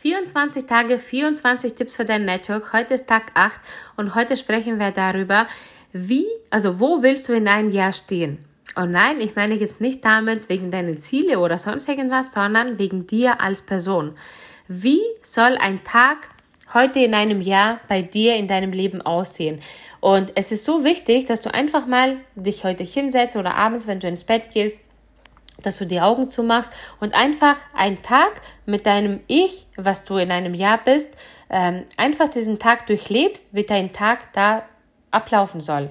24 Tage, 24 Tipps für dein Network. Heute ist Tag 8 und heute sprechen wir darüber, wie, also wo willst du in einem Jahr stehen? Und nein, ich meine jetzt nicht damit wegen deiner Ziele oder sonst irgendwas, sondern wegen dir als Person. Wie soll ein Tag heute in einem Jahr bei dir in deinem Leben aussehen? Und es ist so wichtig, dass du einfach mal dich heute hinsetzt oder abends, wenn du ins Bett gehst, dass du die Augen zumachst und einfach einen Tag mit deinem Ich, was du in einem Jahr bist, ähm, einfach diesen Tag durchlebst, wie dein Tag da ablaufen soll.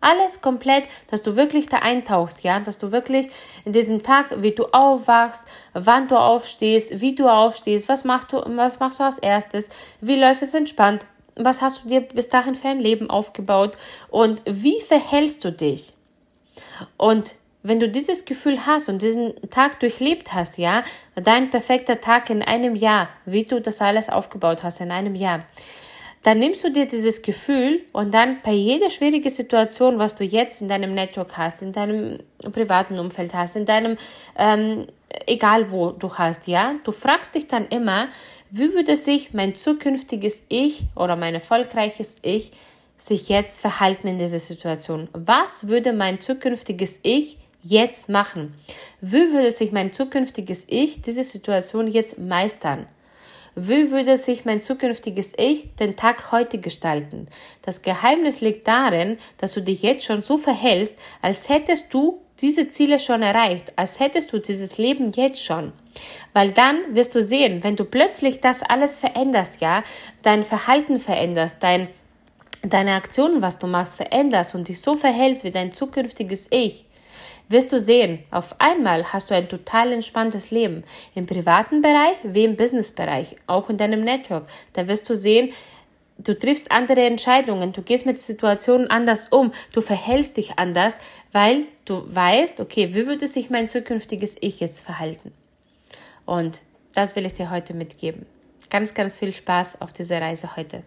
Alles komplett, dass du wirklich da eintauchst, ja, dass du wirklich in diesem Tag, wie du aufwachst, wann du aufstehst, wie du aufstehst, was machst du, was machst du als erstes, wie läuft es entspannt, was hast du dir bis dahin für ein Leben aufgebaut und wie verhältst du dich? Und wenn du dieses Gefühl hast und diesen Tag durchlebt hast, ja, dein perfekter Tag in einem Jahr, wie du das alles aufgebaut hast in einem Jahr, dann nimmst du dir dieses Gefühl und dann bei jeder schwierigen Situation, was du jetzt in deinem Network hast, in deinem privaten Umfeld hast, in deinem, ähm, egal wo du hast, ja, du fragst dich dann immer, wie würde sich mein zukünftiges Ich oder mein erfolgreiches Ich sich jetzt verhalten in dieser Situation? Was würde mein zukünftiges Ich jetzt machen? Wie würde sich mein zukünftiges Ich diese Situation jetzt meistern? Wie würde sich mein zukünftiges Ich den Tag heute gestalten? Das Geheimnis liegt darin, dass du dich jetzt schon so verhältst, als hättest du diese Ziele schon erreicht, als hättest du dieses Leben jetzt schon. Weil dann wirst du sehen, wenn du plötzlich das alles veränderst, ja, dein Verhalten veränderst, dein deine Aktionen, was du machst, veränderst und dich so verhältst wie dein zukünftiges Ich, wirst du sehen, auf einmal hast du ein total entspanntes Leben. Im privaten Bereich wie im Businessbereich, auch in deinem Network. Da wirst du sehen, du triffst andere Entscheidungen, du gehst mit Situationen anders um, du verhältst dich anders, weil du weißt, okay, wie würde sich mein zukünftiges Ich jetzt verhalten? Und das will ich dir heute mitgeben. Ganz, ganz viel Spaß auf dieser Reise heute.